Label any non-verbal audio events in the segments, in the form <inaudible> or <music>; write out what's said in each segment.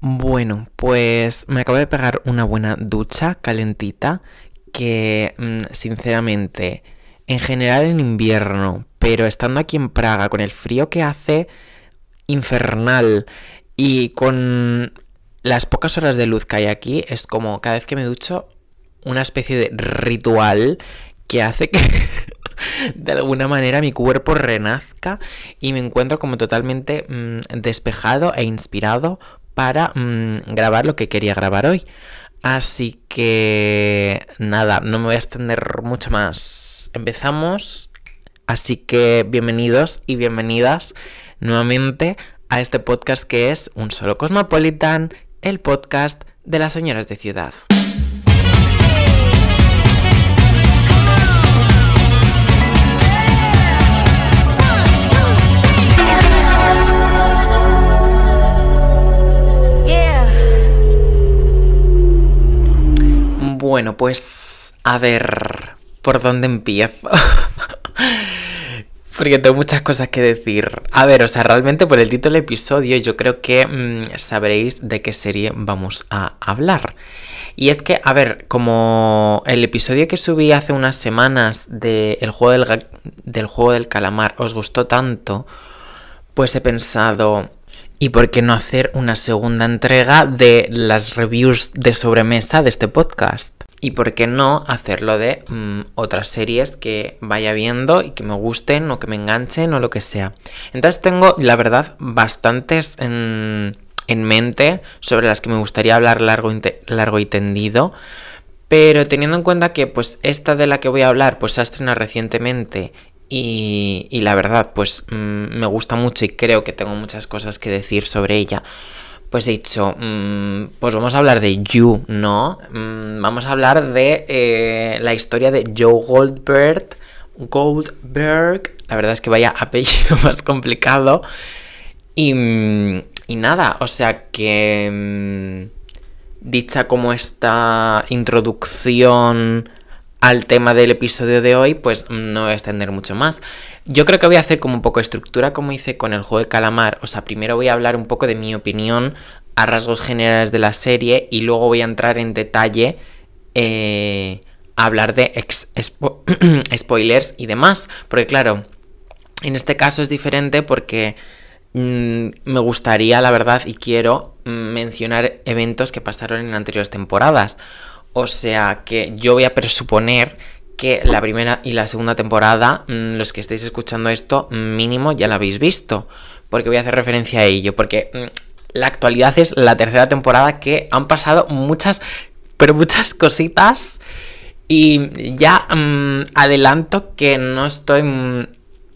Bueno, pues me acabo de pegar una buena ducha calentita que mm, sinceramente en general en invierno, pero estando aquí en Praga con el frío que hace infernal. Y con las pocas horas de luz que hay aquí, es como cada vez que me ducho una especie de ritual que hace que <laughs> de alguna manera mi cuerpo renazca y me encuentro como totalmente mm, despejado e inspirado para mm, grabar lo que quería grabar hoy. Así que nada, no me voy a extender mucho más. Empezamos. Así que bienvenidos y bienvenidas nuevamente a este podcast que es Un Solo Cosmopolitan, el podcast de las señoras de ciudad. Bueno, pues a ver por dónde empiezo. <laughs> Porque tengo muchas cosas que decir. A ver, o sea, realmente por el título del episodio yo creo que mm, sabréis de qué serie vamos a hablar. Y es que, a ver, como el episodio que subí hace unas semanas del, juego del juego del calamar os gustó tanto, pues he pensado, ¿Y por qué no hacer una segunda entrega de las reviews de sobremesa de este podcast? ¿Y por qué no hacerlo de mm, otras series que vaya viendo y que me gusten o que me enganchen o lo que sea? Entonces tengo, la verdad, bastantes en, mente sobre las que me gustaría hablar largo, largo y tendido. Pero teniendo en cuenta que pues esta de la que voy a hablar pues se ha estrenado recientemente y, la verdad, pues mm, me gusta mucho y creo que tengo muchas cosas que decir sobre ella. Pues he dicho, mm, pues vamos a hablar de You, ¿no? Mm, vamos a hablar de eh, la historia de Joe Goldberg. Goldberg, la verdad es que vaya <laughs> apellido más complicado. Y, y nada, o sea que dicha como esta introducción al tema del episodio de hoy, pues no voy a extender mucho más. Yo creo que voy a hacer como un poco de estructura como hice con el juego del calamar. O sea, primero voy a hablar un poco de mi opinión a rasgos generales de la serie y luego voy a entrar en detalle eh, a hablar de <clears throat> spoilers y demás. Porque claro, en este caso es diferente porque mm, me gustaría, la verdad, y quiero mm, mencionar eventos que pasaron en anteriores temporadas. O sea que yo voy a presuponer que la primera y la segunda temporada, mm, los que estéis escuchando esto, mínimo ya la habéis visto. Porque voy a hacer referencia a ello. Porque mm, la actualidad es la tercera temporada que han pasado muchas, pero muchas cositas. Y ya mm, adelanto que no estoy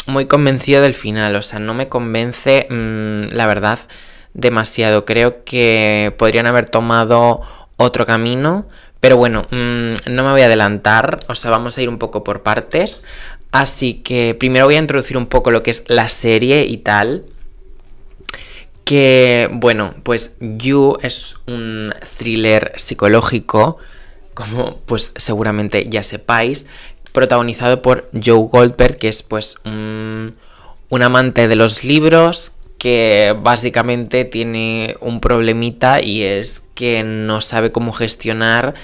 muy convencido del final. O sea, no me convence, la verdad, demasiado. Creo que podrían haber tomado otro camino. Pero bueno, mm, no me voy a adelantar, o sea, vamos a ir un poco por partes. Así que primero voy a introducir un poco lo que es la serie y tal. Que, bueno, pues You es un thriller psicológico, como pues seguramente ya sepáis, protagonizado por Joe Goldberg, que es pues un, un amante de los libros, que básicamente tiene un problemita y es que no sabe cómo gestionar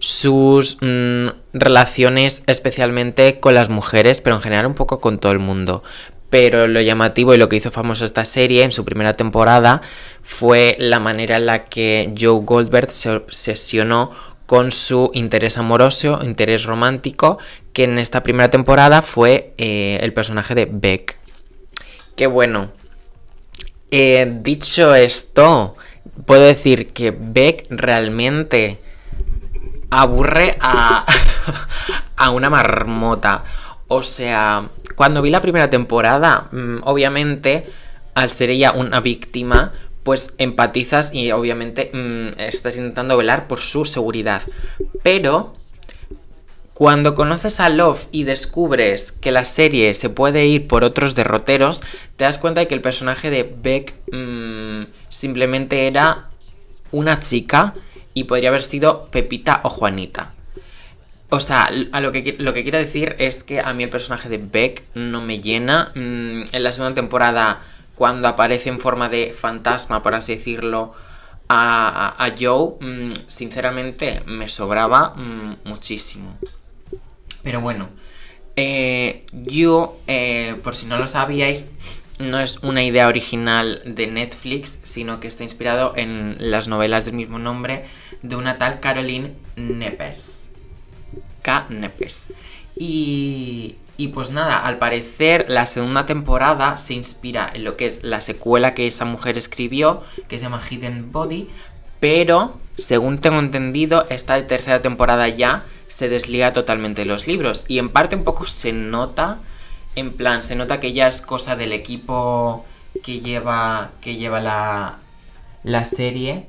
sus mm, relaciones especialmente con las mujeres, pero en general un poco con todo el mundo. Pero lo llamativo y lo que hizo famoso esta serie en su primera temporada fue la manera en la que Joe Goldberg se obsesionó con su interés amoroso, interés romántico, que en esta primera temporada fue eh, el personaje de Beck. Que bueno, eh, dicho esto, puedo decir que Beck realmente aburre a, <laughs> a una marmota. O sea, cuando vi la primera temporada, mm, obviamente, al ser ella una víctima, pues empatizas y obviamente mm, estás intentando velar por su seguridad. Pero cuando conoces a Love y descubres que la serie se puede ir por otros derroteros, te das cuenta de que el personaje de Beck mm, simplemente era una chica y podría haber sido Pepita o Juanita. O sea, a lo que, lo que quiero decir es que a mí el personaje de Beck no me llena. Mm, en la segunda temporada, cuando aparece en forma de fantasma, por así decirlo, a, Joe, mm, sinceramente, me sobraba muchísimo. Pero bueno, eh, yo, eh, por si no lo sabíais, no es una idea original de Netflix, sino que está inspirado en las novelas del mismo nombre de una tal Caroline Nepes. K. Nepes. Y, y pues nada, al parecer la segunda temporada se inspira en lo que es la secuela que esa mujer escribió, que se llama Hidden Body, pero según tengo entendido, esta tercera temporada ya se desliga totalmente de los libros. Y en parte un poco se nota, en plan, se nota que ya es cosa del equipo que lleva, que lleva la, la serie,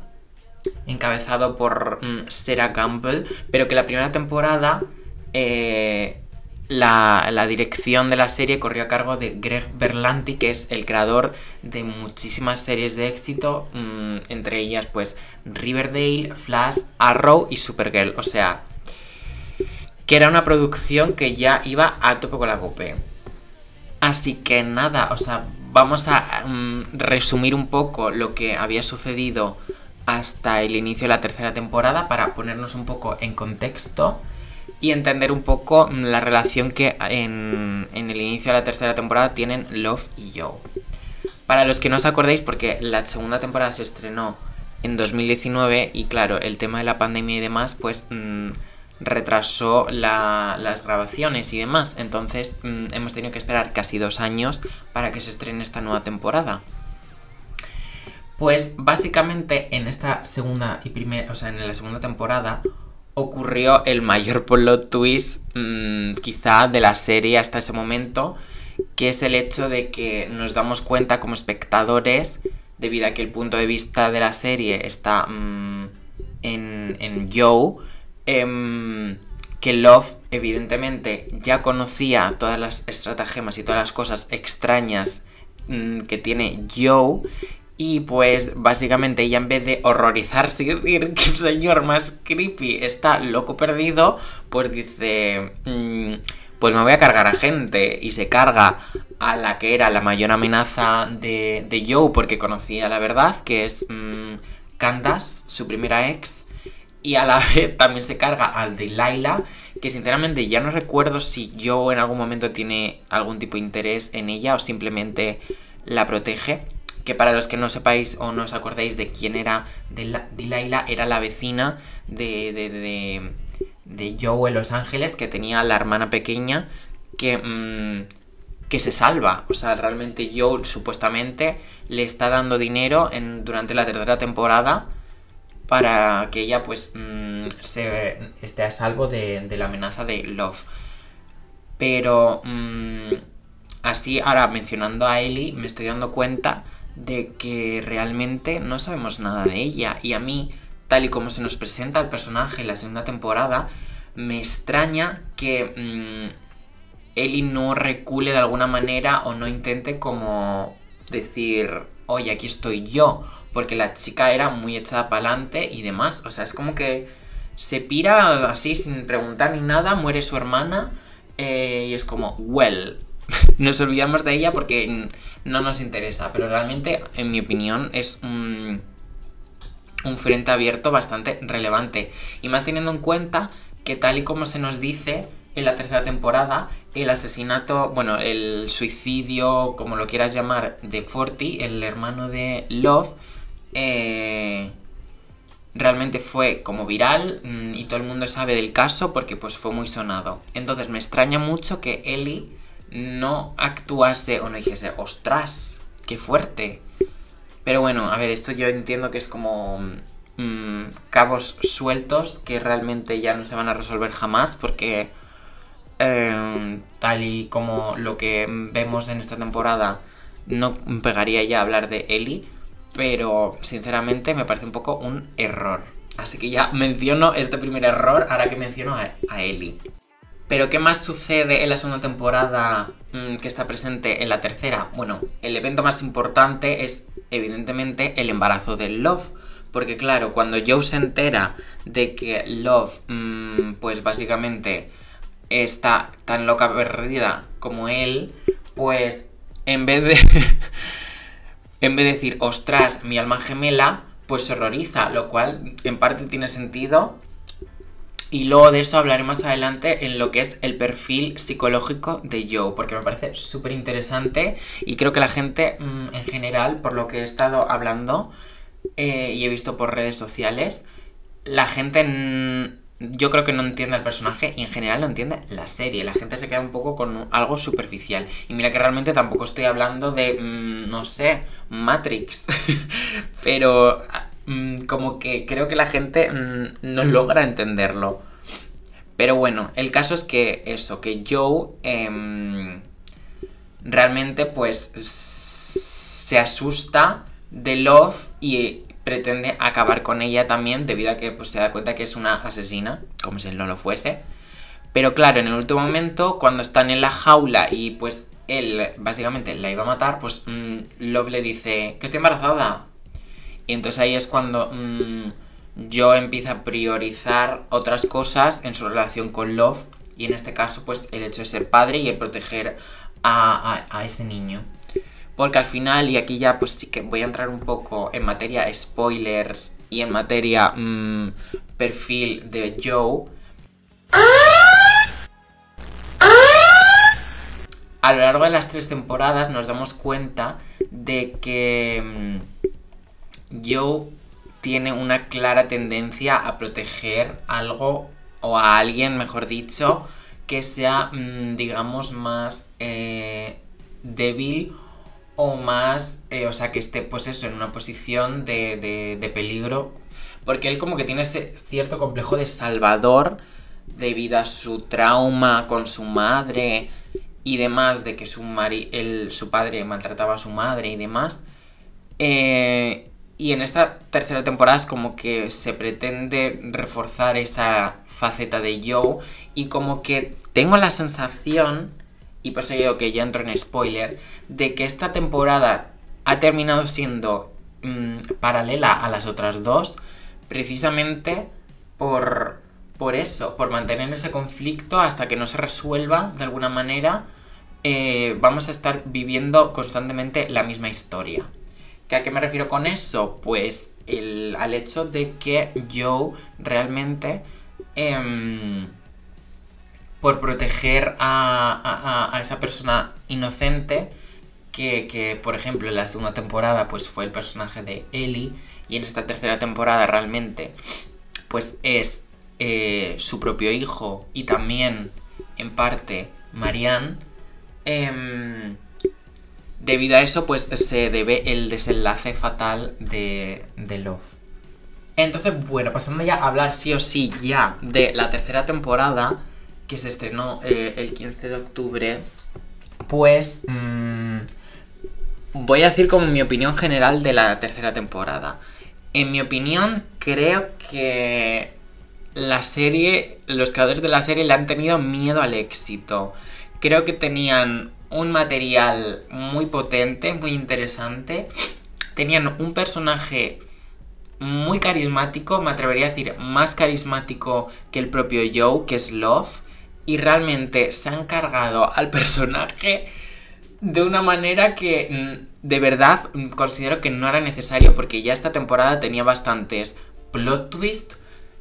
encabezado por mm, Sarah Campbell, pero que la primera temporada... Eh, la, dirección de la serie corrió a cargo de Greg Berlanti, que es el creador de muchísimas series de éxito, mm, entre ellas pues Riverdale, Flash, Arrow y Supergirl. O sea, que era una producción que ya iba a tope con la cope. Así que nada, o sea, vamos a mm, resumir un poco lo que había sucedido hasta el inicio de la tercera temporada para ponernos un poco en contexto y entender un poco la relación que en, el inicio de la tercera temporada tienen Love y Joe. Para los que no os acordéis, porque la segunda temporada se estrenó en 2019 y claro, el tema de la pandemia y demás, pues mm, retrasó las grabaciones y demás. Entonces mm, hemos tenido que esperar casi dos años para que se estrene esta nueva temporada. Pues básicamente en esta segunda y primera, o sea, en la segunda temporada ocurrió el mayor plot twist mm, quizá de la serie hasta ese momento, que es el hecho de que nos damos cuenta como espectadores, debido a que el punto de vista de la serie está mm, en, en, Joe, em, que Love evidentemente ya conocía todas las estratagemas y todas las cosas extrañas mm, que tiene Joe y pues básicamente ella en vez de horrorizarse y decir <laughs> que el señor más creepy está loco perdido, pues dice, mm, pues me voy a cargar a gente y se carga a la que era la mayor amenaza de, de Joe porque conocía la verdad, que es mm, Candace, su primera ex, y a la <laughs> vez también se carga al de Laila, que sinceramente ya no recuerdo si Joe en algún momento tiene algún tipo de interés en ella o simplemente la protege que para los que no sepáis o no os acordéis de quién era Delilah, era la vecina de, de, de, de, Joe en Los Ángeles, que tenía la hermana pequeña que, mm, que se salva. O sea, realmente Joe supuestamente le está dando dinero durante la tercera temporada para que ella pues mm, se esté a salvo de, la amenaza de Love. Pero mm, así ahora mencionando a Ellie me estoy dando cuenta de que realmente no sabemos nada de ella. Y a mí, tal y como se nos presenta el personaje en la segunda temporada, me extraña que mm, Ellie no recule de alguna manera o no intente como decir, oye, aquí estoy yo. Porque la chica era muy echada para adelante y demás. O sea, es como que se pira así sin preguntar ni nada, muere su hermana eh, y es como, well, <laughs> nos olvidamos de ella porque no nos interesa, pero realmente, en mi opinión, es un, frente abierto bastante relevante. Y más teniendo en cuenta que tal y como se nos dice en la tercera temporada, el asesinato, bueno, el suicidio, como lo quieras llamar, de Forty, el hermano de Love, eh, realmente fue como viral mm, y todo el mundo sabe del caso porque pues fue muy sonado. Entonces me extraña mucho que Ellie no actuase o no dijese, ostras, qué fuerte. Pero bueno, a ver, esto yo entiendo que es como mm, cabos sueltos que realmente ya no se van a resolver jamás porque em, tal y como lo que vemos en esta temporada no pegaría ya hablar de Ellie, pero sinceramente me parece un poco un error. Así que ya menciono este primer error ahora que menciono a, a Ellie. Pero ¿qué más sucede en la segunda temporada mm, que está presente en la tercera? Bueno, el evento más importante es evidentemente el embarazo de Love. Porque claro, cuando Joe se entera de que Love, mm, pues básicamente está tan loca perdida como él, pues en vez de... <laughs> en vez de decir, ostras, mi alma gemela, pues se horroriza, lo cual en parte tiene sentido. Y luego de eso hablaré más adelante en lo que es el perfil psicológico de Joe, porque me parece súper interesante y creo que la gente mm, en general, por lo que he estado hablando eh, y he visto por redes sociales, la gente yo creo que no entiende el personaje y en general no entiende la serie. La gente se queda un poco con algo superficial. Y mira que realmente tampoco estoy hablando de, mm, no sé, Matrix. <laughs> Pero mm, como que creo que la gente mm, no logra entenderlo. Pero bueno, el caso es que eso, que Joe em, realmente pues se asusta de Love y pretende acabar con ella también debido a que pues, se da cuenta que es una asesina, como si no lo fuese. Pero claro, en el último momento, cuando están en la jaula y pues él básicamente la iba a matar, pues mm, Love le dice que estoy embarazada. Y entonces ahí es cuando mm, yo empiezo a priorizar otras cosas en su relación con Love. Y en este caso, pues el hecho de ser padre y el proteger a ese niño. Porque al final, y aquí ya pues sí que voy a entrar un poco en materia spoilers y en materia mm, perfil de Joe. A lo largo de las tres temporadas nos damos cuenta de que mm, Joe tiene una clara tendencia a proteger algo o a alguien, mejor dicho, que sea, mm, digamos, más eh, débil o más, eh, o sea, que esté pues eso, en una posición de, de, peligro, porque él como que tiene ese cierto complejo de salvador debido a su trauma con su madre y demás, de que su, mari su padre maltrataba a su madre y demás. Eh, y en esta tercera temporada es como que se pretende reforzar esa faceta de Joe y como que tengo la sensación y por eso digo que ya entro en spoiler, de que esta temporada ha terminado siendo mm, paralela a las otras dos, precisamente por, por eso, por mantener ese conflicto hasta que no se resuelva de alguna manera, eh, vamos a estar viviendo constantemente la misma historia. ¿A qué me refiero con eso? Pues el, al hecho de que Joe realmente... Em, por proteger a, esa persona inocente que, por ejemplo, en la segunda temporada pues fue el personaje de Ellie y en esta tercera temporada realmente pues es eh, su propio hijo y también en parte Marianne. Em, debido a eso pues se debe el desenlace fatal de, de Love. Entonces, bueno, pasando ya a hablar sí o sí ya de la tercera temporada, que se estrenó eh, el 15 de octubre, pues mm, voy a decir como mi opinión general de la tercera temporada. En mi opinión, creo que la serie, los creadores de la serie le han tenido miedo al éxito. Creo que tenían un material muy potente, muy interesante. Tenían un personaje muy carismático, me atrevería a decir más carismático que el propio Joe, que es Love y realmente se han cargado al personaje de una manera que mm, de verdad considero que no era necesario porque ya esta temporada tenía bastantes plot twists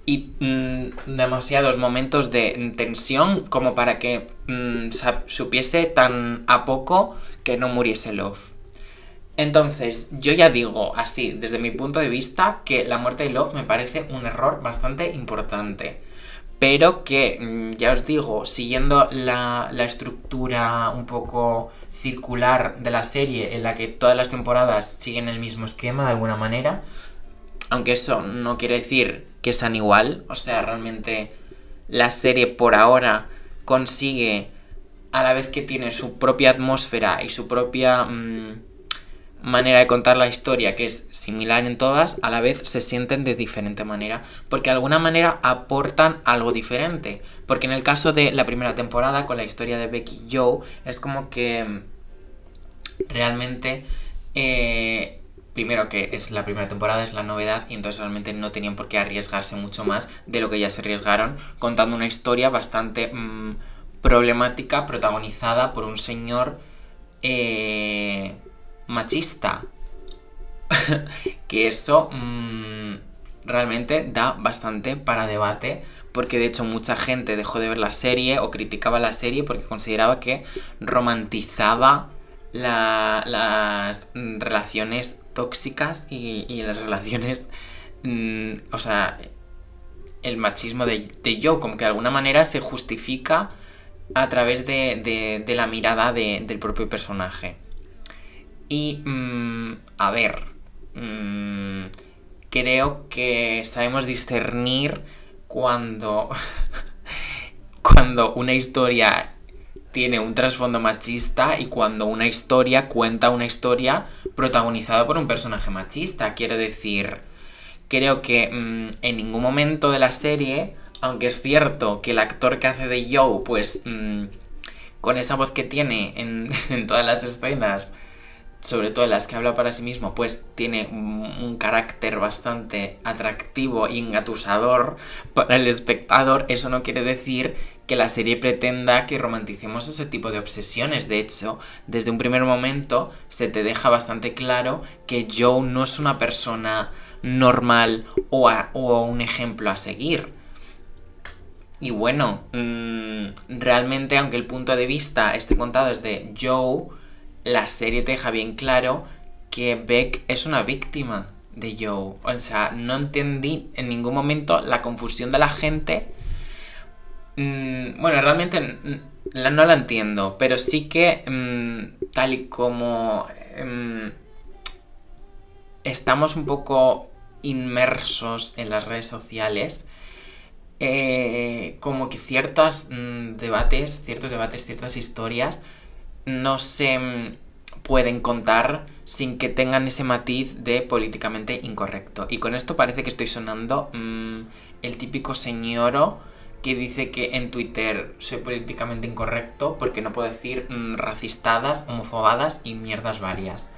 y mm, demasiados momentos de tensión como para que supiese tan a poco que no muriese Love. Entonces, yo ya digo así, desde mi punto de vista, que la muerte de Love me parece un error bastante importante pero que, mm, ya os digo, siguiendo la, estructura un poco circular de la serie, en la que todas las temporadas siguen el mismo esquema de alguna manera, aunque eso no quiere decir que sean igual, o sea, realmente la serie por ahora consigue, a la vez que tiene su propia atmósfera y su propia... Mm, manera de contar la historia que es similar en todas, a la vez se sienten de diferente manera, porque de alguna manera aportan algo diferente. Porque en el caso de la primera temporada, con la historia de Becky y Joe, es como que mm, realmente... Eh, primero que es la primera temporada, es la novedad y entonces realmente no tenían por qué arriesgarse mucho más de lo que ya se arriesgaron contando una historia bastante mm, problemática protagonizada por un señor eh, machista. <laughs> que eso mm, realmente da bastante para debate porque de hecho mucha gente dejó de ver la serie o criticaba la serie porque consideraba que romantizaba las relaciones tóxicas y, las relaciones, mm, o sea, el machismo de, de, Joe, como que de alguna manera se justifica a través de, la mirada del propio personaje. Y, mm, a ver, mm, creo que sabemos discernir cuando, <laughs> cuando una historia tiene un trasfondo machista y cuando una historia cuenta una historia protagonizada por un personaje machista. Quiero decir, creo que mm, en ningún momento de la serie, aunque es cierto que el actor que hace de Joe, pues mm, con esa voz que tiene en, <laughs> todas las escenas, sobre todo en las que habla para sí mismo, pues tiene un, carácter bastante atractivo y engatusador para el espectador, eso no quiere decir que la serie pretenda que romanticemos ese tipo de obsesiones. De hecho, desde un primer momento se te deja bastante claro que Joe no es una persona normal o, un ejemplo a seguir. Y bueno, mm, realmente aunque el punto de vista esté contado desde Joe, la serie te deja bien claro que Beck es una víctima de Joe. O sea, no entendí en ningún momento la confusión de la gente. Mm, bueno, realmente no la entiendo, pero sí que mm, tal y como em, estamos un poco inmersos en las redes sociales, eh, como que ciertos mm, debates, ciertos debates, ciertas historias no se pueden contar sin que tengan ese matiz de políticamente incorrecto. Y con esto parece que estoy sonando el típico señoro que dice que en Twitter soy políticamente incorrecto porque no puedo decir mm, racistadas, homofobadas y mierdas varias.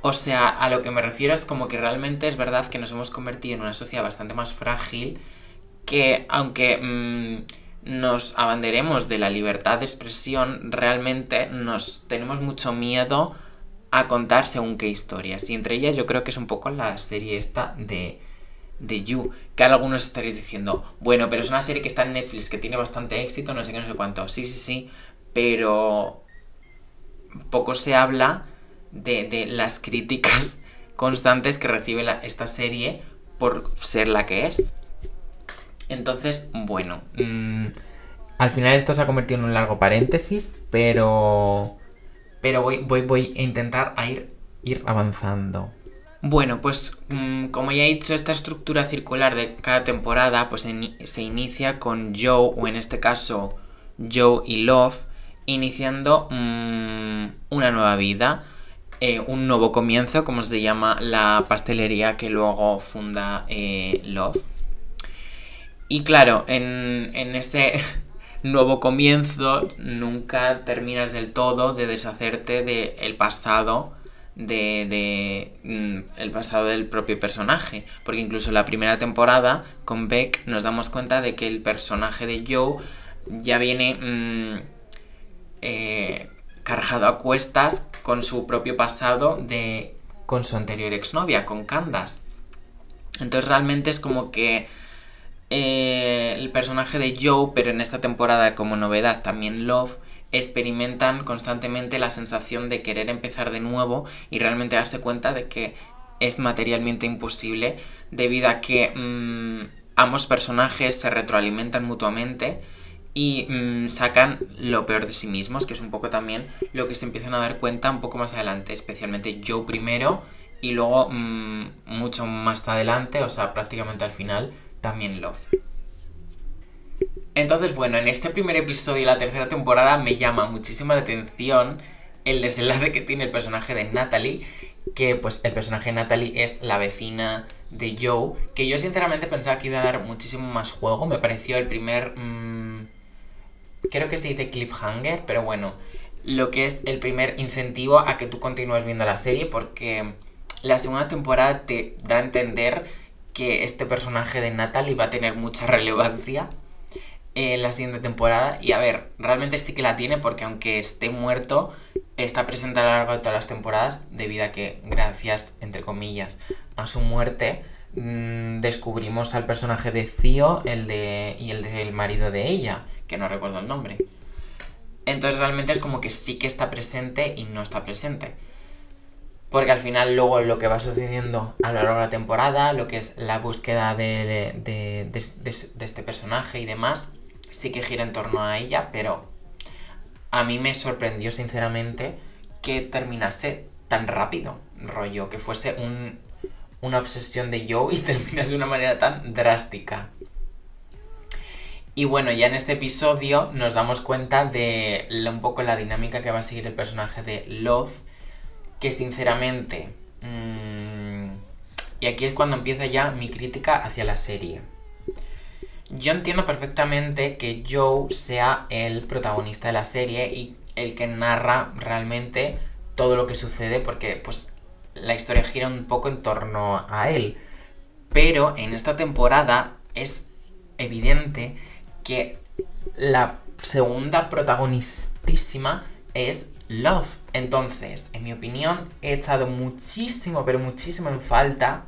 O sea, a lo que me refiero es como que realmente es verdad que nos hemos convertido en una sociedad bastante más frágil que aunque nos abanderemos de la libertad de expresión, realmente nos tenemos mucho miedo a contar según qué historias. Y entre ellas yo creo que es un poco la serie esta de, de You. Que algunos estaréis diciendo, bueno, pero es una serie que está en Netflix, que tiene bastante éxito, no sé qué, no sé cuánto. Sí, sí, sí, pero poco se habla de, de las críticas <laughs> constantes que recibe esta serie por ser la que es. Entonces, bueno, mm, al final esto se ha convertido en un largo paréntesis, pero, pero voy, voy, voy a intentar a ir, ir avanzando. Bueno, pues mm, como ya he dicho, esta estructura circular de cada temporada pues se inicia con Joe, o en este caso Joe y Love, iniciando mm, una nueva vida, eh, un nuevo comienzo, como se llama la pastelería que luego funda eh, Love. Y claro, en, ese <laughs> nuevo comienzo nunca terminas del todo de deshacerte del pasado de, mm, el pasado del propio personaje. Porque incluso en la primera temporada con Beck nos damos cuenta de que el personaje de Joe ya viene mm, eh, cargado a cuestas con su propio pasado de con su anterior exnovia con Candace. Entonces realmente es como que eh, el personaje de Joe, pero en esta temporada como novedad también Love, experimentan constantemente la sensación de querer empezar de nuevo y realmente darse cuenta de que es materialmente imposible debido a que mm, ambos personajes se retroalimentan mutuamente y mm, sacan lo peor de sí mismos, que es un poco también lo que se empiezan a dar cuenta un poco más adelante, especialmente Joe primero y luego mm, mucho más adelante, o sea, prácticamente al final, también Love. Entonces, bueno, en este primer episodio de la tercera temporada me llama muchísimo la atención el desenlace que tiene el personaje de Natalie, que pues el personaje de Natalie es la vecina de Joe, que yo sinceramente pensaba que iba a dar muchísimo más juego, me pareció el primer... Mm, creo que se dice cliffhanger, pero bueno, lo que es el primer incentivo a que tú continúes viendo la serie, porque la segunda temporada te da a entender que este personaje de Natalie va a tener mucha relevancia. En la siguiente temporada. Y a ver, realmente sí que la tiene porque aunque esté muerto, está presente a lo largo de todas las temporadas debido a que, gracias, entre comillas, a su muerte, mm, descubrimos al personaje de Zio el de, y el del marido de ella, que no recuerdo el nombre. Entonces realmente es como que sí que está presente y no está presente. Porque al final luego lo que va sucediendo a lo largo de la temporada, lo que es la búsqueda de, de, de, este personaje y demás, sí que gira en torno a ella, pero a mí me sorprendió sinceramente que terminase tan rápido, rollo, que fuese un, una obsesión de Joe y <laughs> terminase de una manera tan drástica. Y bueno, ya en este episodio nos damos cuenta de un poco la dinámica que va a seguir el personaje de Love, que sinceramente... Mmm, y aquí es cuando empieza ya mi crítica hacia la serie. Yo entiendo perfectamente que Joe sea el protagonista de la serie y el que narra realmente todo lo que sucede porque pues la historia gira un poco en torno a él. Pero en esta temporada es evidente que la segunda protagonistísima es Love. Entonces, en mi opinión, he echado muchísimo, pero muchísimo en falta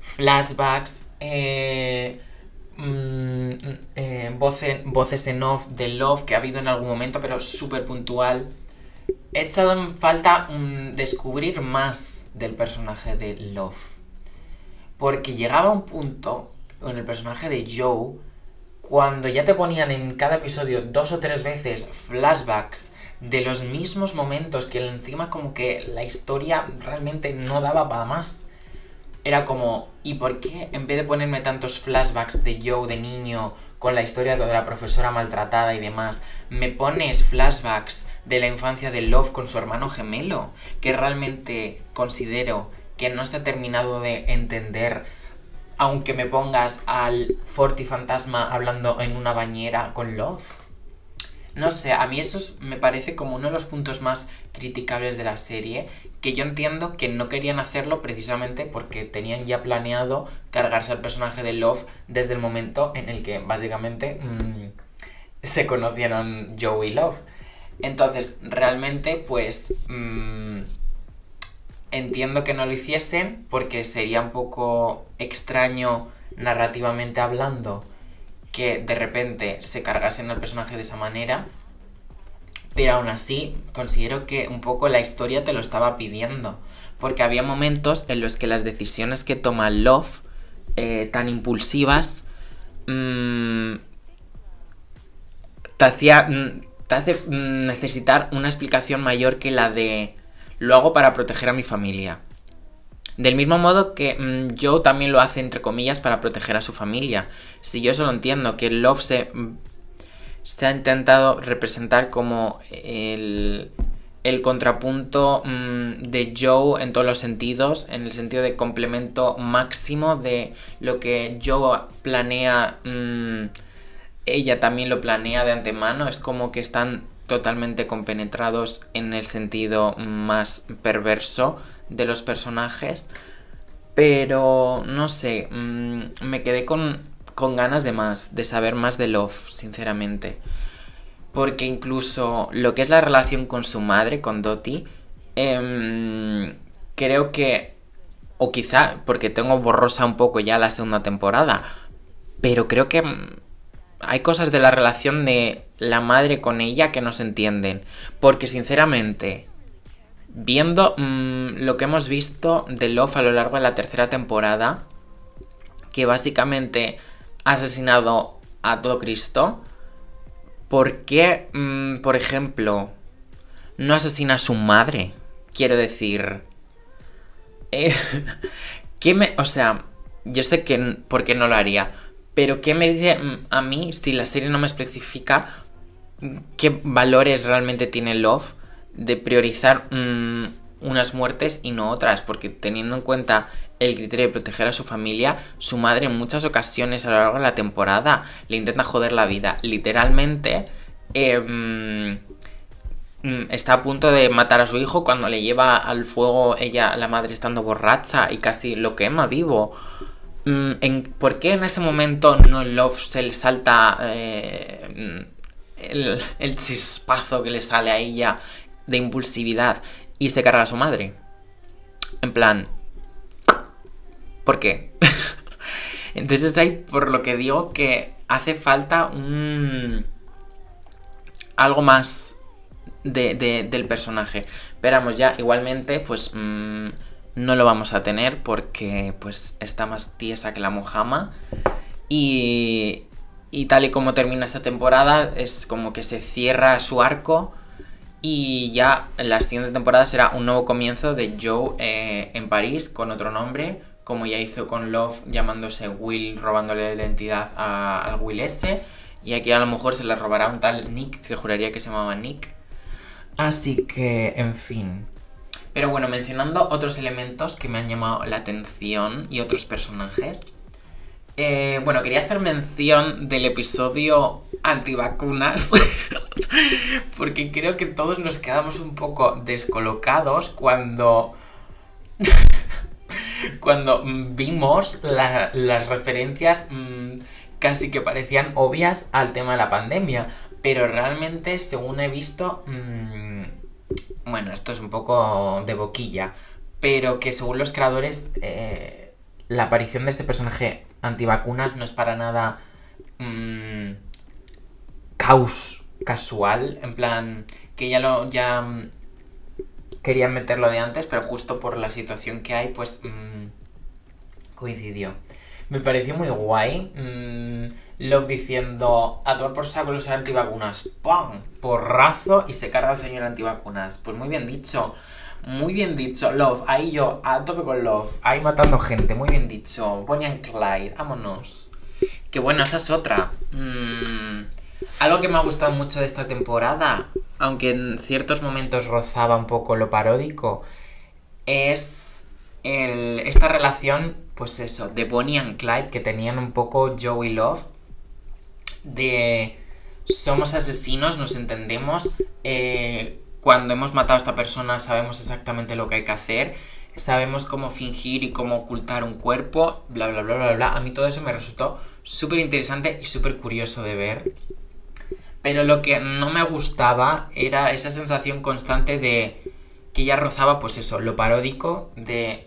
flashbacks, eh, mm, eh, voces, en off de Love que ha habido en algún momento, pero súper puntual. He echado en falta descubrir más del personaje de Love. Porque llegaba un punto con el personaje de Joe cuando ya te ponían en cada episodio dos o tres veces flashbacks de los mismos momentos que encima como que la historia realmente no daba para más. Era como, ¿y por qué en vez de ponerme tantos flashbacks de Joe de niño con la historia de la profesora maltratada y demás, me pones flashbacks de la infancia de Love con su hermano gemelo? Que realmente considero que no se ha terminado de entender aunque me pongas al Forti Fantasma hablando en una bañera con Love. No sé, a mí eso me parece como uno de los puntos más criticables de la serie, que yo entiendo que no querían hacerlo precisamente porque tenían ya planeado cargarse al personaje de Love desde el momento en el que básicamente mmm, se conocieron Joe y Love. Entonces, realmente, pues... Mmm, entiendo que no lo hiciesen porque sería un poco extraño narrativamente hablando que de repente se cargasen al personaje de esa manera. Pero aún así, considero que un poco la historia te lo estaba pidiendo. Porque había momentos en los que las decisiones que toma Love, eh, tan impulsivas, mmm, te hacía. Mm, te hace mm, necesitar una explicación mayor que la de lo hago para proteger a mi familia. Del mismo modo que mm, Joe también lo hace, entre comillas, para proteger a su familia. Si yo eso lo entiendo, que Love se, mm, se ha intentado representar como el, el contrapunto mm, de Joe en todos los sentidos, en el sentido de complemento máximo de lo que Joe planea, ella también lo planea de antemano, es como que están totalmente compenetrados en el sentido más perverso de los personajes. Pero no sé, mm, me quedé con, con ganas de más, de saber más de Love, sinceramente. Porque incluso lo que es la relación con su madre, con Dottie, em, creo que, o quizá porque tengo borrosa un poco ya la segunda temporada, pero creo que hay cosas de la relación de la madre con ella que no se entienden. Porque sinceramente, viendo mm, lo que hemos visto de Love a lo largo de la tercera temporada, que básicamente asesinado a todo Cristo, ¿por qué, mm, por ejemplo, no asesina a su madre? Quiero decir... Eh, <laughs> ¿Qué me...? O sea, yo sé que... ¿Por qué no lo haría? Pero ¿qué me dice mm, a mí si la serie no me especifica mm, qué valores realmente tiene Love de priorizar unas muertes y no otras? Porque teniendo en cuenta el criterio de proteger a su familia, su madre en muchas ocasiones a lo largo de la temporada le intenta joder la vida. Literalmente em, está a punto de matar a su hijo cuando le lleva al fuego ella, la madre estando borracha y casi lo quema vivo. mm, ¿por qué en ese momento no Love se le salta eh, el, el chispazo que le sale a ella de impulsividad y se carga a su madre? En plan, ¿por qué? <laughs> Entonces hay por lo que digo que hace falta un... algo más de, del personaje. Esperamos ya, igualmente, pues mm, no lo vamos a tener porque pues está más tiesa que la mojama. Y, y tal y como termina esta temporada, es como que se cierra su arco. Y ya la siguiente temporada será un nuevo comienzo de Joe eh, en París con otro nombre, como ya hizo con Love llamándose Will, robándole la identidad al Will S. Y aquí a lo mejor se le robará un tal Nick, que juraría que se llamaba Nick. Así que, en fin. Pero bueno, mencionando otros elementos que me han llamado la atención y otros personajes. Eh, bueno, quería hacer mención del episodio antivacunas. <laughs> porque creo que todos nos quedamos un poco descolocados cuando. <laughs> cuando vimos las referencias mm, casi que parecían obvias al tema de la pandemia. Pero realmente, según he visto, mmm, bueno, esto es un poco de boquilla, pero que según los creadores, eh, la aparición de este personaje antivacunas no es para nada mmm, caos casual, en plan, que ya lo, ya mm, querían meterlo de antes, pero justo por la situación que hay, pues mmm, coincidió. Me pareció muy guay. Mmm, Love diciendo a tomar por saco los antivacunas. ¡Pum! Porrazo y se carga el señor antivacunas. Pues muy bien dicho. Muy bien dicho, Love. Ahí yo, a tope con Love. Ahí matando gente. Muy bien dicho. Bonnie and Clyde. Vámonos. Que bueno, esa es otra. Mm, algo que me ha gustado mucho de esta temporada, aunque en ciertos momentos rozaba un poco lo paródico, es esta relación, pues eso, de Bonnie and Clyde que tenían un poco Joe y Love de somos asesinos, nos entendemos, eh, cuando hemos matado a esta persona sabemos exactamente lo que hay que hacer, sabemos cómo fingir y cómo ocultar un cuerpo, bla, bla, bla, bla, bla. A mí todo eso me resultó súper interesante y súper curioso de ver. Pero lo que no me gustaba era esa sensación constante de que ya rozaba, pues eso, lo paródico de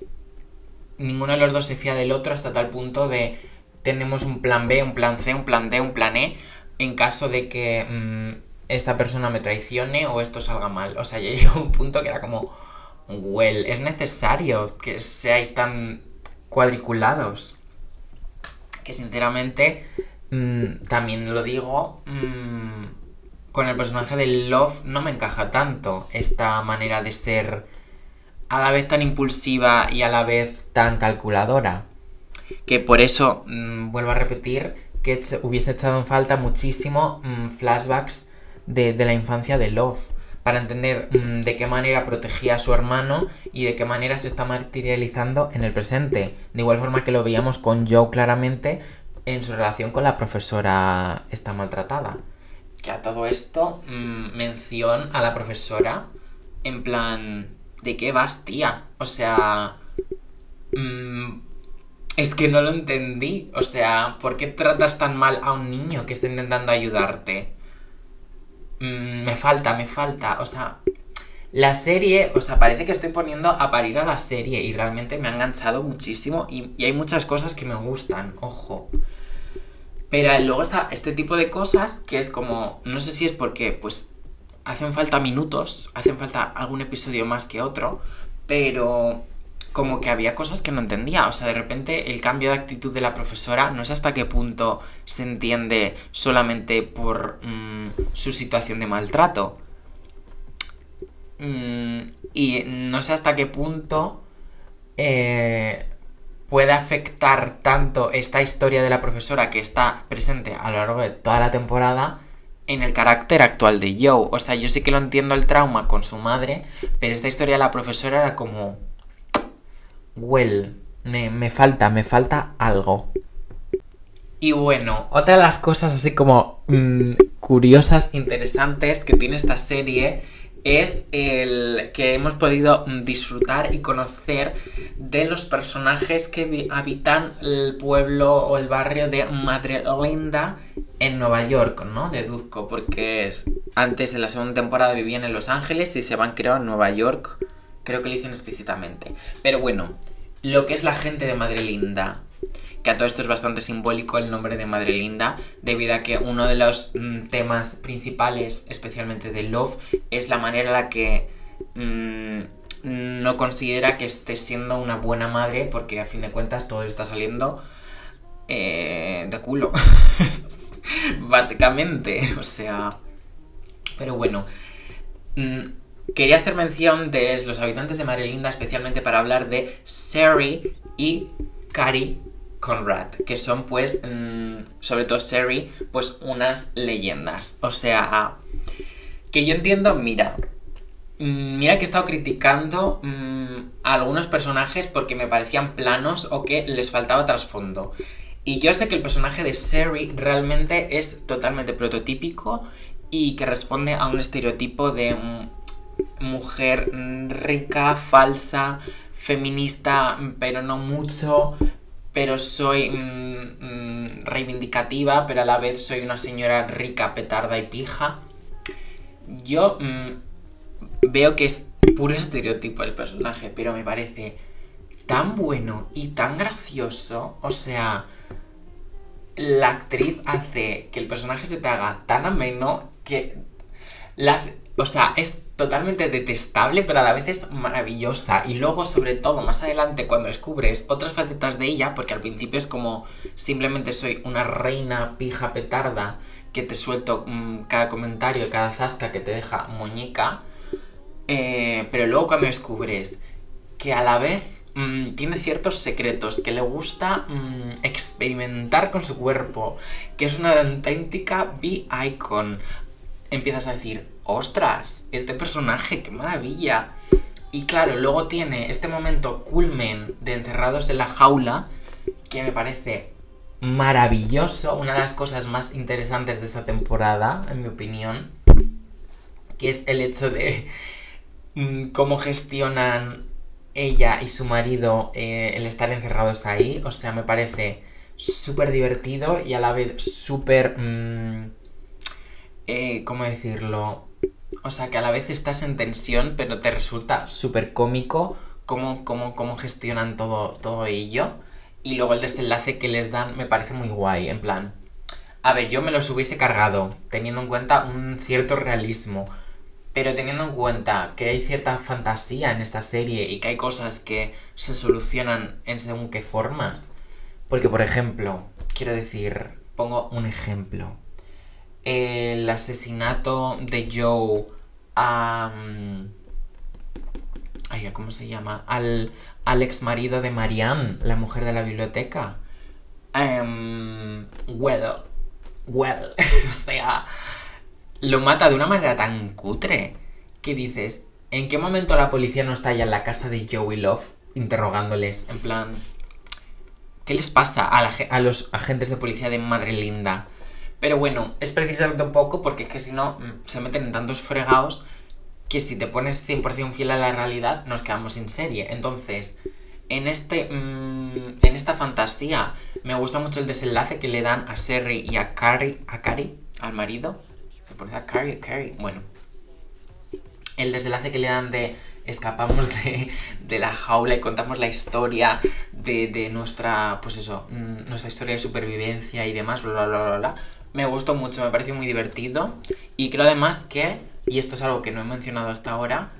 ninguno de los dos se fía del otro hasta tal punto de tenemos un plan B, un plan C, un plan D, un plan E, en caso de que mm, esta persona me traicione o esto salga mal. O sea, ya <laughs> llegó un punto que era como, well, es necesario que seáis tan cuadriculados. Que sinceramente, mm, también lo digo, mm, con el personaje de Love no me encaja tanto esta manera de ser a la vez tan impulsiva y a la vez tan calculadora que por eso, mm, vuelvo a repetir, que hubiese echado en falta muchísimo flashbacks de, la infancia de Love, para entender de qué manera protegía a su hermano y de qué manera se está materializando en el presente. De igual forma que lo veíamos con Joe claramente en su relación con la profesora esta maltratada. Que a todo esto, mención a la profesora en plan, ¿de qué vas, tía? O sea... Es que no lo entendí. O sea, ¿por qué tratas tan mal a un niño que está intentando ayudarte? Mm, me falta, me falta. O sea, la serie, o sea, parece que estoy poniendo a parir a la serie y realmente me ha enganchado muchísimo y hay muchas cosas que me gustan, ojo. Pero luego está este tipo de cosas que es como, no sé si es porque, pues, hacen falta minutos, hacen falta algún episodio más que otro, pero como que había cosas que no entendía. O sea, de repente el cambio de actitud de la profesora no sé hasta qué punto se entiende solamente por mm, su situación de maltrato. Mm, y no sé hasta qué punto eh, puede afectar tanto esta historia de la profesora que está presente a lo largo de toda la temporada en el carácter actual de Joe. O sea, yo sí que lo entiendo el trauma con su madre, pero esta historia de la profesora era como well, me, falta, me falta algo. Y bueno, otra de las cosas así como mm, curiosas, interesantes que tiene esta serie es el que hemos podido disfrutar y conocer de los personajes que habitan el pueblo o el barrio de Madre Linda en Nueva York, ¿no? Deduzco, porque antes en la segunda temporada vivían en Los Ángeles y se van creo a Nueva York, creo que lo dicen explícitamente. Pero bueno, lo que es la gente de Madre Linda que a todo esto es bastante simbólico el nombre de Madre Linda, debido a que uno de los mm, temas principales, especialmente de Love, es la manera en la que mm, no considera que esté siendo una buena madre, porque a fin de cuentas todo está saliendo eh, de culo. <laughs> Básicamente, o sea... Pero bueno. Mm, quería hacer mención de los habitantes de Madre Linda, especialmente para hablar de Sari y Cari Conrad, que son pues, mm, sobre todo Sherry, pues unas leyendas. O sea, que yo entiendo, mira, mm, mira que he estado criticando mm, a algunos personajes porque me parecían planos o que les faltaba trasfondo. Y yo sé que el personaje de Sherry realmente es totalmente prototípico y que responde a un estereotipo de mujer rica, falsa, feminista, pero no mucho, pero soy mm, mm, reivindicativa, pero a la vez soy una señora rica, petarda y pija. Yo mm, veo que es puro estereotipo el personaje, pero me parece tan bueno y tan gracioso. O sea, la actriz hace que el personaje se te haga tan ameno que... La, o sea, es totalmente detestable, pero a la vez es maravillosa. Y luego, sobre todo, más adelante, cuando descubres otras facetas de ella, porque al principio es como simplemente soy una reina pija petarda que te suelto mm, cada comentario, cada zasca que te deja muñeca. Eh, pero luego cuando descubres que a la vez mm, tiene ciertos secretos, que le gusta mm, experimentar con su cuerpo, que es una auténtica B-icon, empiezas a decir, ostras, este personaje, qué maravilla. Y claro, luego tiene este momento culmen de encerrados en la jaula, que me parece maravilloso, una de las cosas más interesantes de esta temporada, en mi opinión, que es el hecho de mm, cómo gestionan ella y su marido eh, el estar encerrados ahí. O sea, me parece súper divertido y a la vez súper... Mm, eh, ¿Cómo decirlo? O sea, que a la vez estás en tensión, pero te resulta súper cómico cómo, cómo, cómo, gestionan todo, todo ello. Y luego el desenlace que les dan me parece muy guay, en plan... A ver, yo me los hubiese cargado, teniendo en cuenta un cierto realismo. Pero teniendo en cuenta que hay cierta fantasía en esta serie y que hay cosas que se solucionan en según qué formas. Porque, por ejemplo, quiero decir, pongo un ejemplo el asesinato de Joe a... Ay, ¿cómo se llama? Al, al ex marido de Marianne, la mujer de la biblioteca. Um, well, well, <laughs> o sea, lo mata de una manera tan cutre que dices, ¿en qué momento la policía no está ya en la casa de Joey Love interrogándoles? En plan, ¿qué les pasa a, a los agentes de policía de Madre Linda? Pero bueno, es precisamente un poco porque es que si no mm, se meten en tantos fregados que si te pones 100% fiel a la realidad nos quedamos sin serie. Entonces, en, este, mm, en esta fantasía me gusta mucho el desenlace que le dan a Sherry y a Carrie, a Carrie, al marido. ¿Se pone a Carrie, a Carrie? Bueno. El desenlace que le dan de escapamos de, de, la jaula y contamos la historia de, de, nuestra, pues eso, mm, nuestra historia de supervivencia y demás, bla, bla, bla, bla, bla me gustó mucho, me pareció muy divertido. Y creo además que, y esto es algo que no he mencionado hasta ahora,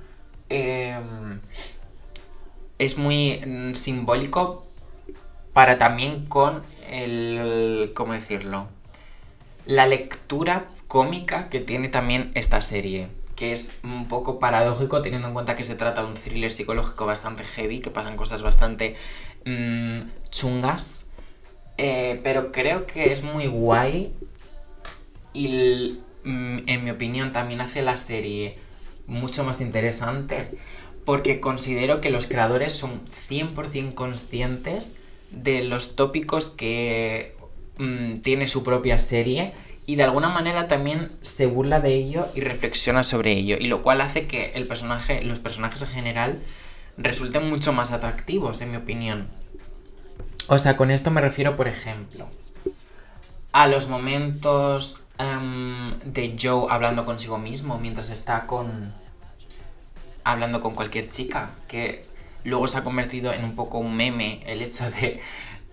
em, es muy mm, simbólico para también con el, ¿cómo decirlo? La lectura cómica que tiene también esta serie, que es un poco paradójico teniendo en cuenta que se trata de un thriller psicológico bastante heavy, que pasan cosas bastante mm, chungas, eh, pero creo que es muy guay y mm, en mi opinión también hace la serie mucho más interesante porque considero que los creadores son 100% conscientes de los tópicos que mm, tiene su propia serie y de alguna manera también se burla de ello y reflexiona sobre ello. Y lo cual hace que el personaje, los personajes en general resulten mucho más atractivos, en mi opinión. O sea, con esto me refiero, por ejemplo, a los momentos de Joe hablando consigo mismo mientras está con. hablando con cualquier chica. Que luego se ha convertido en un poco un meme el hecho de.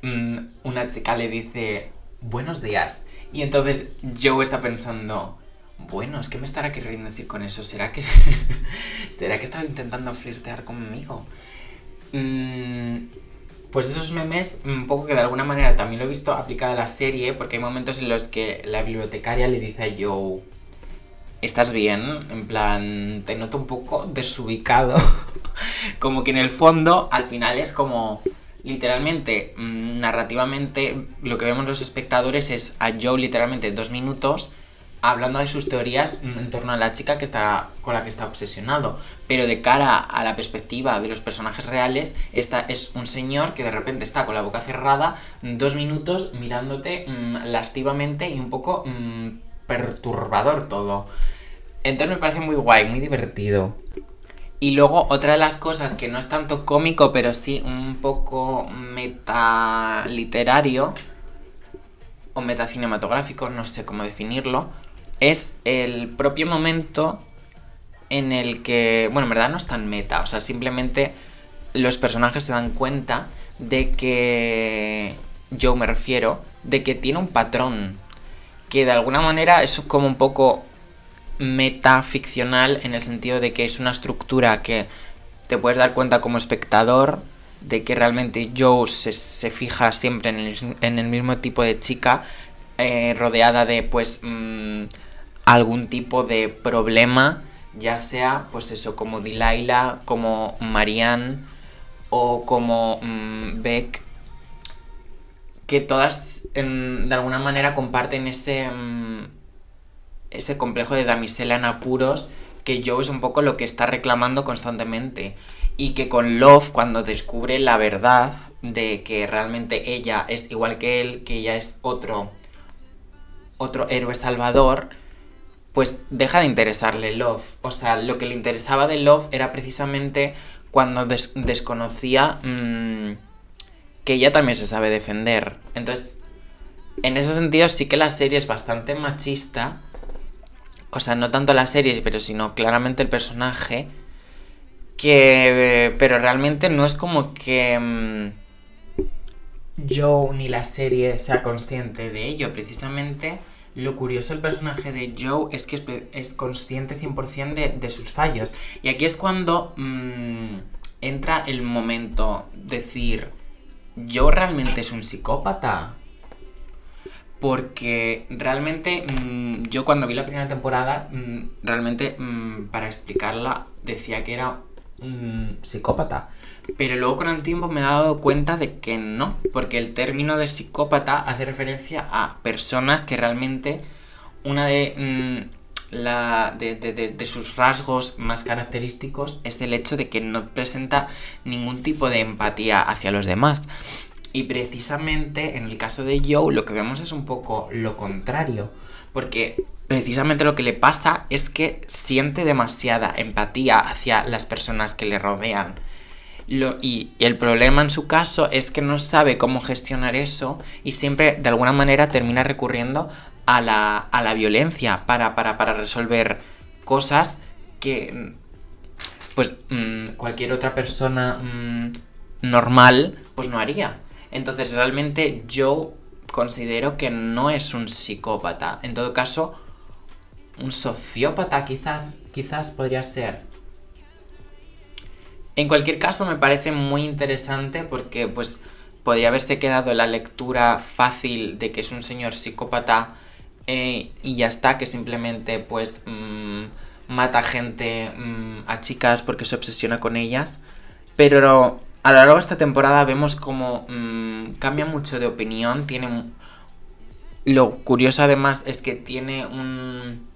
Mm, una chica le dice buenos días. Y entonces Joe está pensando, bueno, es que me estará queriendo decir con eso. ¿Será que, <laughs> ¿será que estaba intentando flirtear conmigo? Mm, pues esos memes, un poco que de alguna manera también lo he visto aplicado a la serie, porque hay momentos en los que la bibliotecaria le dice a Joe, ¿estás bien? En plan, te noto un poco desubicado. <laughs> como que en el fondo, al final es como literalmente, mm, narrativamente, lo que vemos los espectadores es a Joe literalmente dos minutos hablando de sus teorías en torno a la chica que está con la que está obsesionado. Pero de cara a la perspectiva de los personajes reales, esta es un señor que de repente está con la boca cerrada, dos minutos mirándote mm, lastivamente y un poco mm, perturbador todo. Entonces me parece muy guay, muy divertido. Y luego otra de las cosas que no es tanto cómico, pero sí un poco metaliterario o metacinematográfico, no sé cómo definirlo, es el propio momento en el que, bueno, en verdad no es tan meta, o sea, simplemente los personajes se dan cuenta de que, yo me refiero, de que tiene un patrón, que de alguna manera es como un poco metaficcional en el sentido de que es una estructura que te puedes dar cuenta como espectador de que realmente Joe se, fija siempre en el, mismo tipo de chica eh, rodeada de pues mm, algún tipo de problema ya sea pues eso como Delilah como Marianne o como mm, Beck que todas de alguna manera comparten ese mm, ese complejo de damisela en apuros que Joe es un poco lo que está reclamando constantemente. Y que con Love, cuando descubre la verdad de que realmente ella es igual que él, que ella es otro, otro héroe salvador, pues deja de interesarle Love. O sea, lo que le interesaba de Love era precisamente cuando desconocía mm, que ella también se sabe defender. Entonces, en ese sentido sí que la serie es bastante machista o sea, no tanto la serie, pero sino claramente el personaje, que, pero realmente no es como que mm, Joe ni la serie sea consciente de ello, precisamente lo curioso del personaje de Joe es que es, consciente 100% de, de, sus fallos. Y aquí es cuando mm, entra el momento decir, ¿Joe realmente es un psicópata? porque realmente mm, yo cuando vi la primera temporada, mm, realmente para explicarla decía que era un psicópata. Pero luego con el tiempo me he dado cuenta de que no, porque el término de psicópata hace referencia a personas que realmente una de, la, de, sus rasgos más característicos es el hecho de que no presenta ningún tipo de empatía hacia los demás. Y precisamente en el caso de Joe lo que vemos es un poco lo contrario, porque precisamente lo que le pasa es que siente demasiada empatía hacia las personas que le rodean. Y, el problema en su caso es que no sabe cómo gestionar eso y siempre de alguna manera termina recurriendo a la, a la violencia para, para, para, resolver cosas que pues mm, cualquier otra persona mm, normal pues no haría. Entonces realmente yo considero que no es un psicópata. En todo caso, un sociópata quizás, quizás podría ser. En cualquier caso me parece muy interesante porque pues podría haberse quedado la lectura fácil de que es un señor psicópata eh, y ya está, que simplemente pues mm, mata gente mm, a chicas porque se obsesiona con ellas. Pero a lo largo de esta temporada vemos como mm, cambia mucho de opinión. Tiene. Lo curioso además es que tiene un.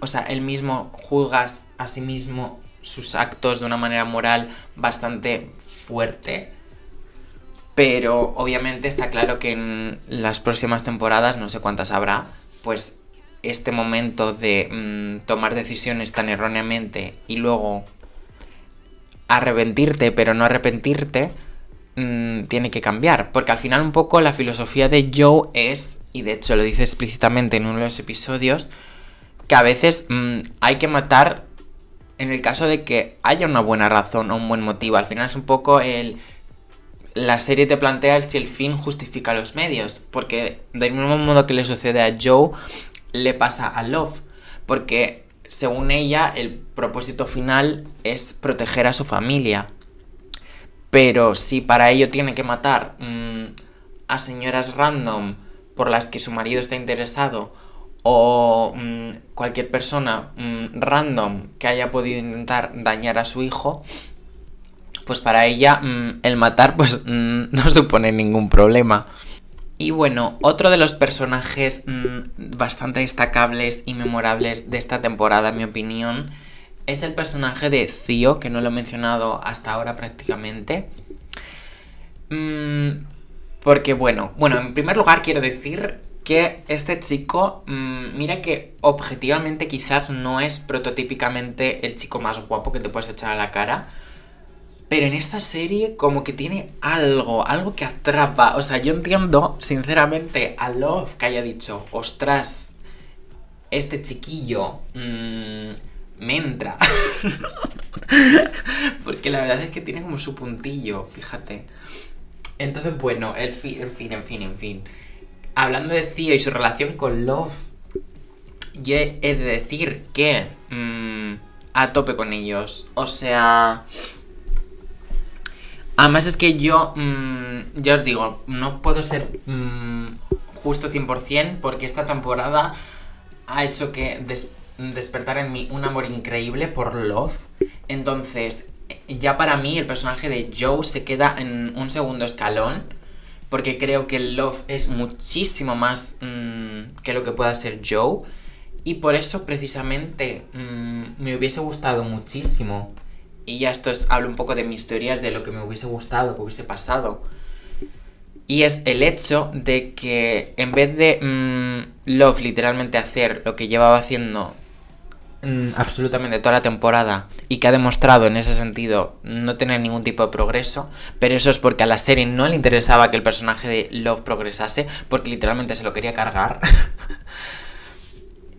O sea, él mismo juzga a sí mismo sus actos de una manera moral bastante fuerte. Pero obviamente está claro que en las próximas temporadas, no sé cuántas habrá, pues este momento de mm, tomar decisiones tan erróneamente y luego arrepentirte, pero no arrepentirte, mm, tiene que cambiar. Porque al final un poco la filosofía de Joe es, y de hecho lo dice explícitamente en uno de los episodios, que a veces mm, hay que matar en el caso de que haya una buena razón o un buen motivo. Al final es un poco el... La serie te plantea si el fin justifica los medios. Porque del mismo modo que le sucede a Joe, le pasa a Love. Porque según ella, el propósito final es proteger a su familia. Pero si para ello tiene que matar mm, a señoras random por las que su marido está interesado o mm, cualquier persona mm, random que haya podido intentar dañar a su hijo, pues para ella el matar pues no <laughs> supone ningún problema. Y bueno, otro de los personajes mm, bastante destacables y memorables de esta temporada, en mi opinión, es el personaje de Theo, que no lo he mencionado hasta ahora prácticamente. Mm, porque bueno, bueno, en primer lugar quiero decir que este chico, mm, mira que objetivamente quizás no es prototípicamente el chico más guapo que te puedes echar a la cara pero en esta serie como que tiene algo, algo que atrapa. O sea, yo entiendo sinceramente a Love que haya dicho, ostras, este chiquillo mmm, me entra. <laughs> Porque la verdad es que tiene como su puntillo, fíjate. Entonces, bueno, el fin, en fin, en fin, en fin. Hablando de Theo y su relación con Love, yo he de decir que... Mmm, a tope con ellos. O sea... Además es que yo, mm, ya os digo, no puedo ser mm, justo 100% porque esta temporada ha hecho que despertar en mí un amor increíble por Love. Entonces, ya para mí el personaje de Joe se queda en un segundo escalón porque creo que Love es muchísimo más mm, que lo que pueda ser Joe. Y por eso precisamente me hubiese gustado muchísimo y ya esto es, hablo un poco de mis teorías de lo que me hubiese gustado, que hubiese pasado. Y es el hecho de que en vez de mm, Love literalmente hacer lo que llevaba haciendo mm, absolutamente toda la temporada y que ha demostrado en ese sentido no tener ningún tipo de progreso, pero eso es porque a la serie no le interesaba que el personaje de Love progresase, porque literalmente se lo quería cargar. <laughs>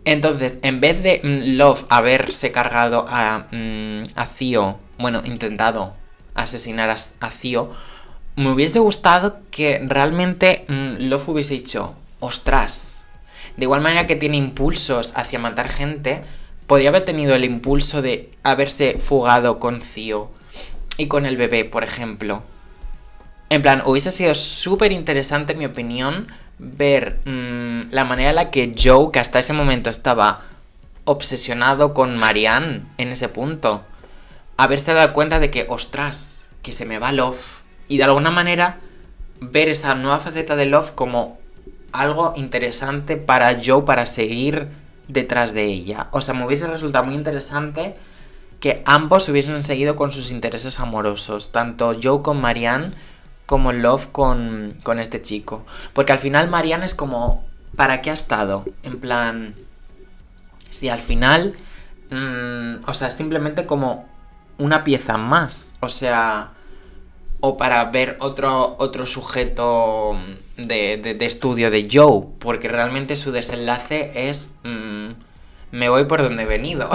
Entonces, en vez de mm, Love haberse cargado a, mm, a Theo, bueno, intentado asesinar a, a Theo, me hubiese gustado que realmente Love hubiese dicho, ostras. De igual manera que tiene impulsos hacia matar gente, podría haber tenido el impulso de haberse fugado con Theo y con el bebé, por ejemplo. En plan, hubiese sido súper interesante, en mi opinión, ver mm, la manera en la que Joe, que hasta ese momento estaba obsesionado con Marianne en ese punto, haberse dado cuenta de que, ostras, que se me va Love. Y de alguna manera ver esa nueva faceta de Love como algo interesante para Joe para seguir detrás de ella. O sea, me hubiese resultado muy interesante que ambos hubiesen seguido con sus intereses amorosos, tanto Joe con Marianne como love con, con este chico. Porque al final Marianne es como, ¿para qué ha estado? En plan, si al final, mm, o sea, simplemente como una pieza más. O sea, o para ver otro, otro sujeto de, de, estudio de Joe. Porque realmente su desenlace es... Mm, me voy por donde he venido.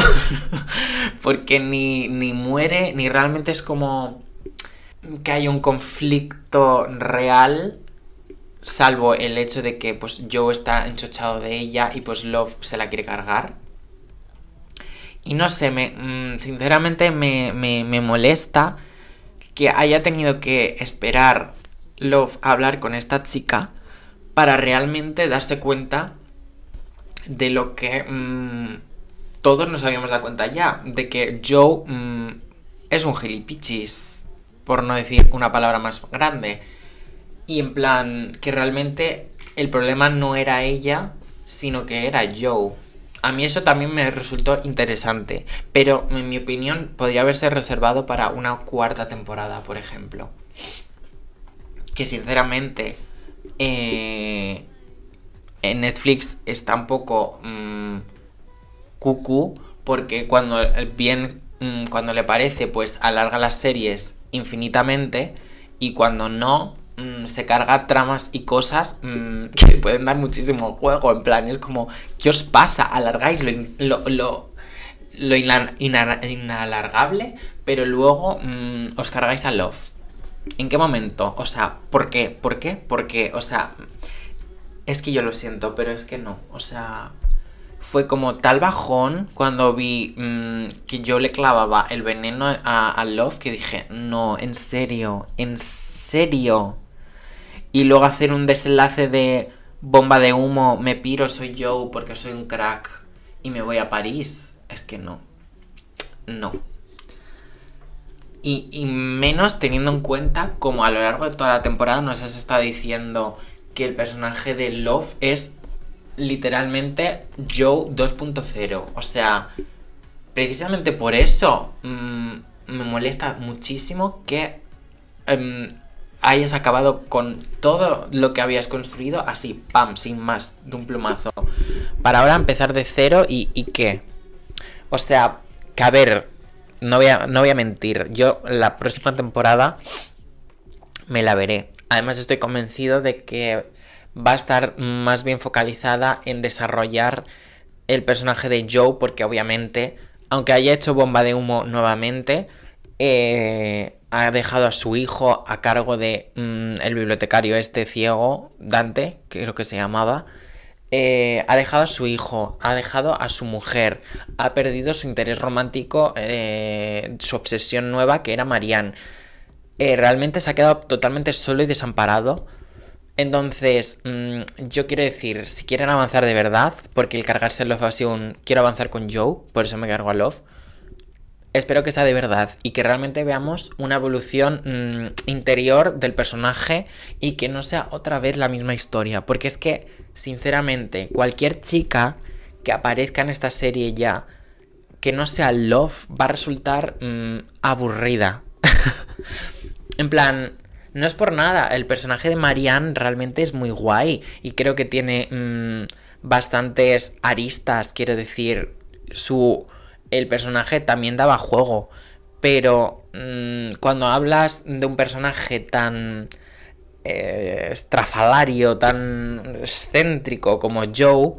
<laughs> porque ni, ni muere, ni realmente es como que hay un conflicto real, salvo el hecho de que pues Joe está enchochado de ella y pues Love se la quiere cargar. Y no sé, me, mm, sinceramente me, me, molesta que haya tenido que esperar Love a hablar con esta chica para realmente darse cuenta de lo que mm, todos nos habíamos dado cuenta ya, de que Joe mm, es un gilipichis por no decir una palabra más grande. Y en plan, que realmente el problema no era ella, sino que era Joe. A mí eso también me resultó interesante, pero en mi opinión podría haberse reservado para una cuarta temporada, por ejemplo. que sinceramente eh, en Netflix está un poco mmm, porque cuando bien mm, cuando le parece pues alarga las series infinitamente y cuando no mm, se carga tramas y cosas mm, <laughs> que pueden dar muchísimo juego en plan es como ¿qué os pasa? alargáis lo, lo, lo, inalargable pero luego os cargáis a Love ¿en qué momento? o sea ¿por qué? ¿por qué? ¿por qué? o sea es que yo lo siento pero es que no o sea fue como tal bajón cuando vi mm, que yo le clavaba el veneno a, Love que dije, no, en serio, en serio. Y luego hacer un desenlace de bomba de humo, me piro, soy yo porque soy un crack y me voy a París. Es que no. No. Y, y menos teniendo en cuenta como a lo largo de toda la temporada nos has estado diciendo que el personaje de Love es literalmente Joe 2.0. O sea, precisamente por eso mm, me molesta muchísimo que em, hayas acabado con todo lo que habías construido así, pam, sin más, de un plumazo. Para ahora empezar de cero y, qué. O sea, que a ver, no voy a, no voy a mentir. Yo la próxima temporada me la veré. Además estoy convencido de que va a estar más bien focalizada en desarrollar el personaje de Joe, porque obviamente, aunque haya hecho bomba de humo nuevamente, eh, ha dejado a su hijo a cargo de mm, el bibliotecario este ciego, Dante, creo que se llamaba. Eh, ha dejado a su hijo, ha dejado a su mujer, ha perdido su interés romántico, eh, su obsesión nueva que era Marianne. realmente se ha quedado totalmente solo y desamparado entonces, mm, yo quiero decir, si quieren avanzar de verdad, porque el cargarse el Love ha sido un quiero avanzar con Joe, por eso me cargo a Love. Espero que sea de verdad y que realmente veamos una evolución mm, interior del personaje y que no sea otra vez la misma historia. Porque es que, sinceramente, cualquier chica que aparezca en esta serie ya, que no sea Love, va a resultar mm, aburrida. <laughs> en plan, no es por nada, el personaje de Marianne realmente es muy guay y creo que tiene mm, bastantes aristas, quiero decir, su el personaje también daba juego, pero mm, cuando hablas de un personaje tan eh, estrafalario, tan excéntrico como Joe,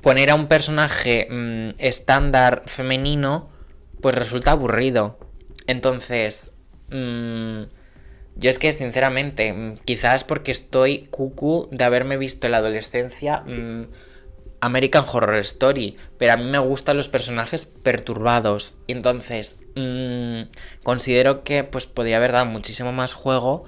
poner a un personaje mm, estándar femenino, pues resulta aburrido. Entonces, yo es que, sinceramente, mm, quizás porque estoy cucu de haberme visto en la adolescencia American Horror Story, pero a mí me gustan los personajes perturbados. Entonces, mm, considero que pues podría haber dado muchísimo más juego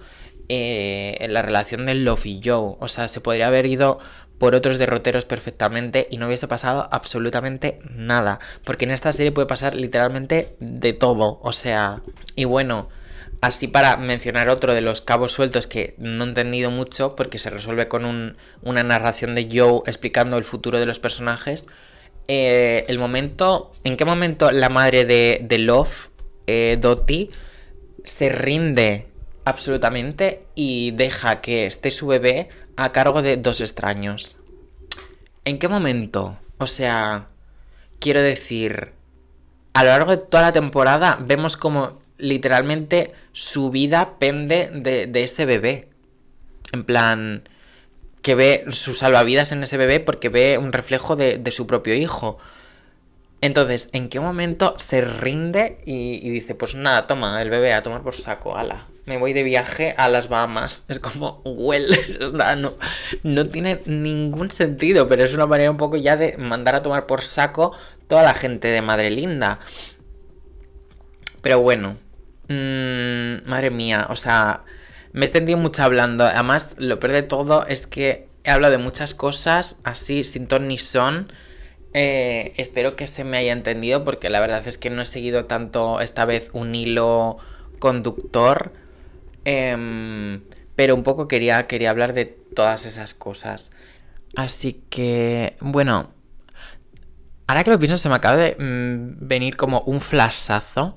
eh, en la relación de Love y Joe. O sea, se podría haber ido por otros derroteros perfectamente y no hubiese pasado absolutamente nada. Porque en esta serie puede pasar literalmente de todo. O sea, y bueno, Así para mencionar otro de los cabos sueltos que no he entendido mucho porque se resuelve con una narración de Joe explicando el futuro de los personajes. Eh, el momento, ¿en qué momento la madre de, Love, eh, Dottie, se rinde absolutamente y deja que esté su bebé a cargo de dos extraños? ¿En qué momento? O sea, quiero decir, a lo largo de toda la temporada vemos como literalmente su vida pende de, ese bebé. En plan, que ve su salvavidas en ese bebé porque ve un reflejo de, su propio hijo. Entonces, ¿en qué momento se rinde y, dice, pues nada, toma, el bebé a tomar por saco, ala, me voy de viaje a las Bahamas? <laughs> Es como, huele, <laughs> no, no tiene ningún sentido, pero es una manera un poco ya de mandar a tomar por saco toda la gente de Madre Linda. Pero bueno, Mmm, madre mía, o sea, me he extendido mucho hablando. Además, lo peor de todo es que he hablado de muchas cosas así, sin ton ni son. Eh, espero que se me haya entendido porque la verdad es que no he seguido tanto esta vez un hilo conductor. Em, pero un poco quería, quería hablar de todas esas cosas. Así que, bueno, ahora que lo pienso se me acaba de mm, venir como un flashazo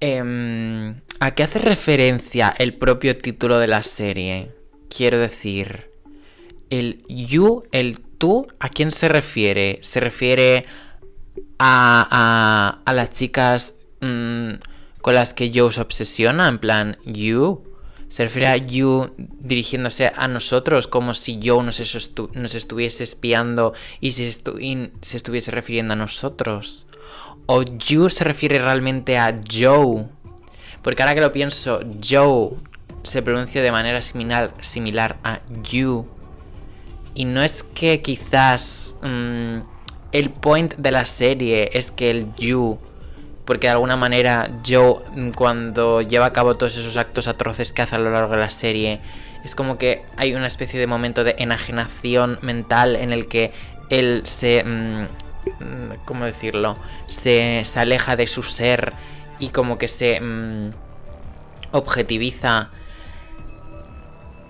Em, ¿A qué hace referencia el propio título de la serie? Quiero decir, el you, el tú, ¿a quién se refiere? ¿Se refiere a, a, las chicas mm, con las que Joe se obsesiona? En plan, you. Se refiere a you dirigiéndose a nosotros como si Joe nos, nos estuviese espiando y se, se estuviese refiriendo a nosotros. O you se refiere realmente a Joe porque ahora que lo pienso, Joe se pronuncia de manera similar, similar a you. Y no es que quizás mm, el point de la serie es que el you, porque de alguna manera Joe mm, cuando lleva a cabo todos esos actos atroces que hace a lo largo de la serie, es como que hay una especie de momento de enajenación mental en el que él se... Mm, ¿Cómo decirlo? Se, aleja de su ser y como que se mm, objetiviza.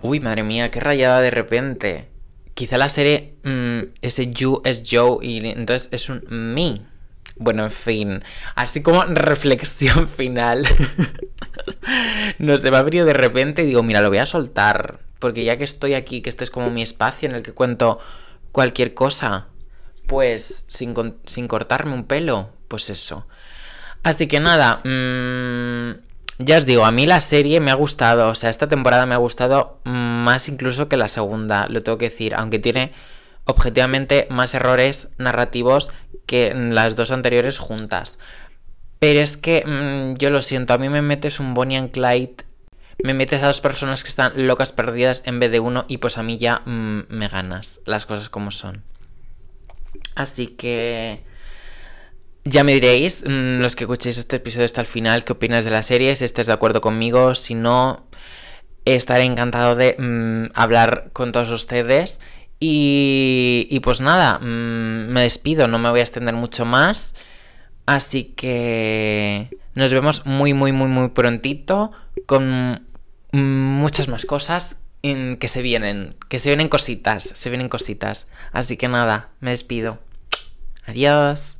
Uy, madre mía, qué rayada de repente. Quizá la serie, mm, ese you es Joe y entonces es un me. Bueno, en fin, así como reflexión <laughs> final. <laughs> no se me venido de repente y digo, mira, lo voy a soltar. Porque ya que estoy aquí, que este es como mi espacio en el que cuento cualquier cosa, pues sin, sin cortarme un pelo, pues eso. Así que nada, mmm, ya os digo, a mí la serie me ha gustado, o sea, esta temporada me ha gustado más incluso que la segunda, lo tengo que decir, aunque tiene objetivamente más errores narrativos que las dos anteriores juntas. Pero es que mmm, yo lo siento, a mí me metes un Bonnie and Clyde, me metes a dos personas que están locas perdidas en vez de uno y pues a mí ya mmm, me ganas las cosas como son. Así que... Ya me diréis, mm, los que escuchéis este episodio hasta el final, qué opinas de la serie, si estés de acuerdo conmigo, si no, estaré encantado de mm, hablar con todos ustedes. Y, pues nada, mm, me despido, no me voy a extender mucho más. Así que nos vemos muy, muy, muy, muy prontito con muchas más cosas que se vienen, que se vienen cositas, se vienen cositas. Así que nada, me despido. Adiós.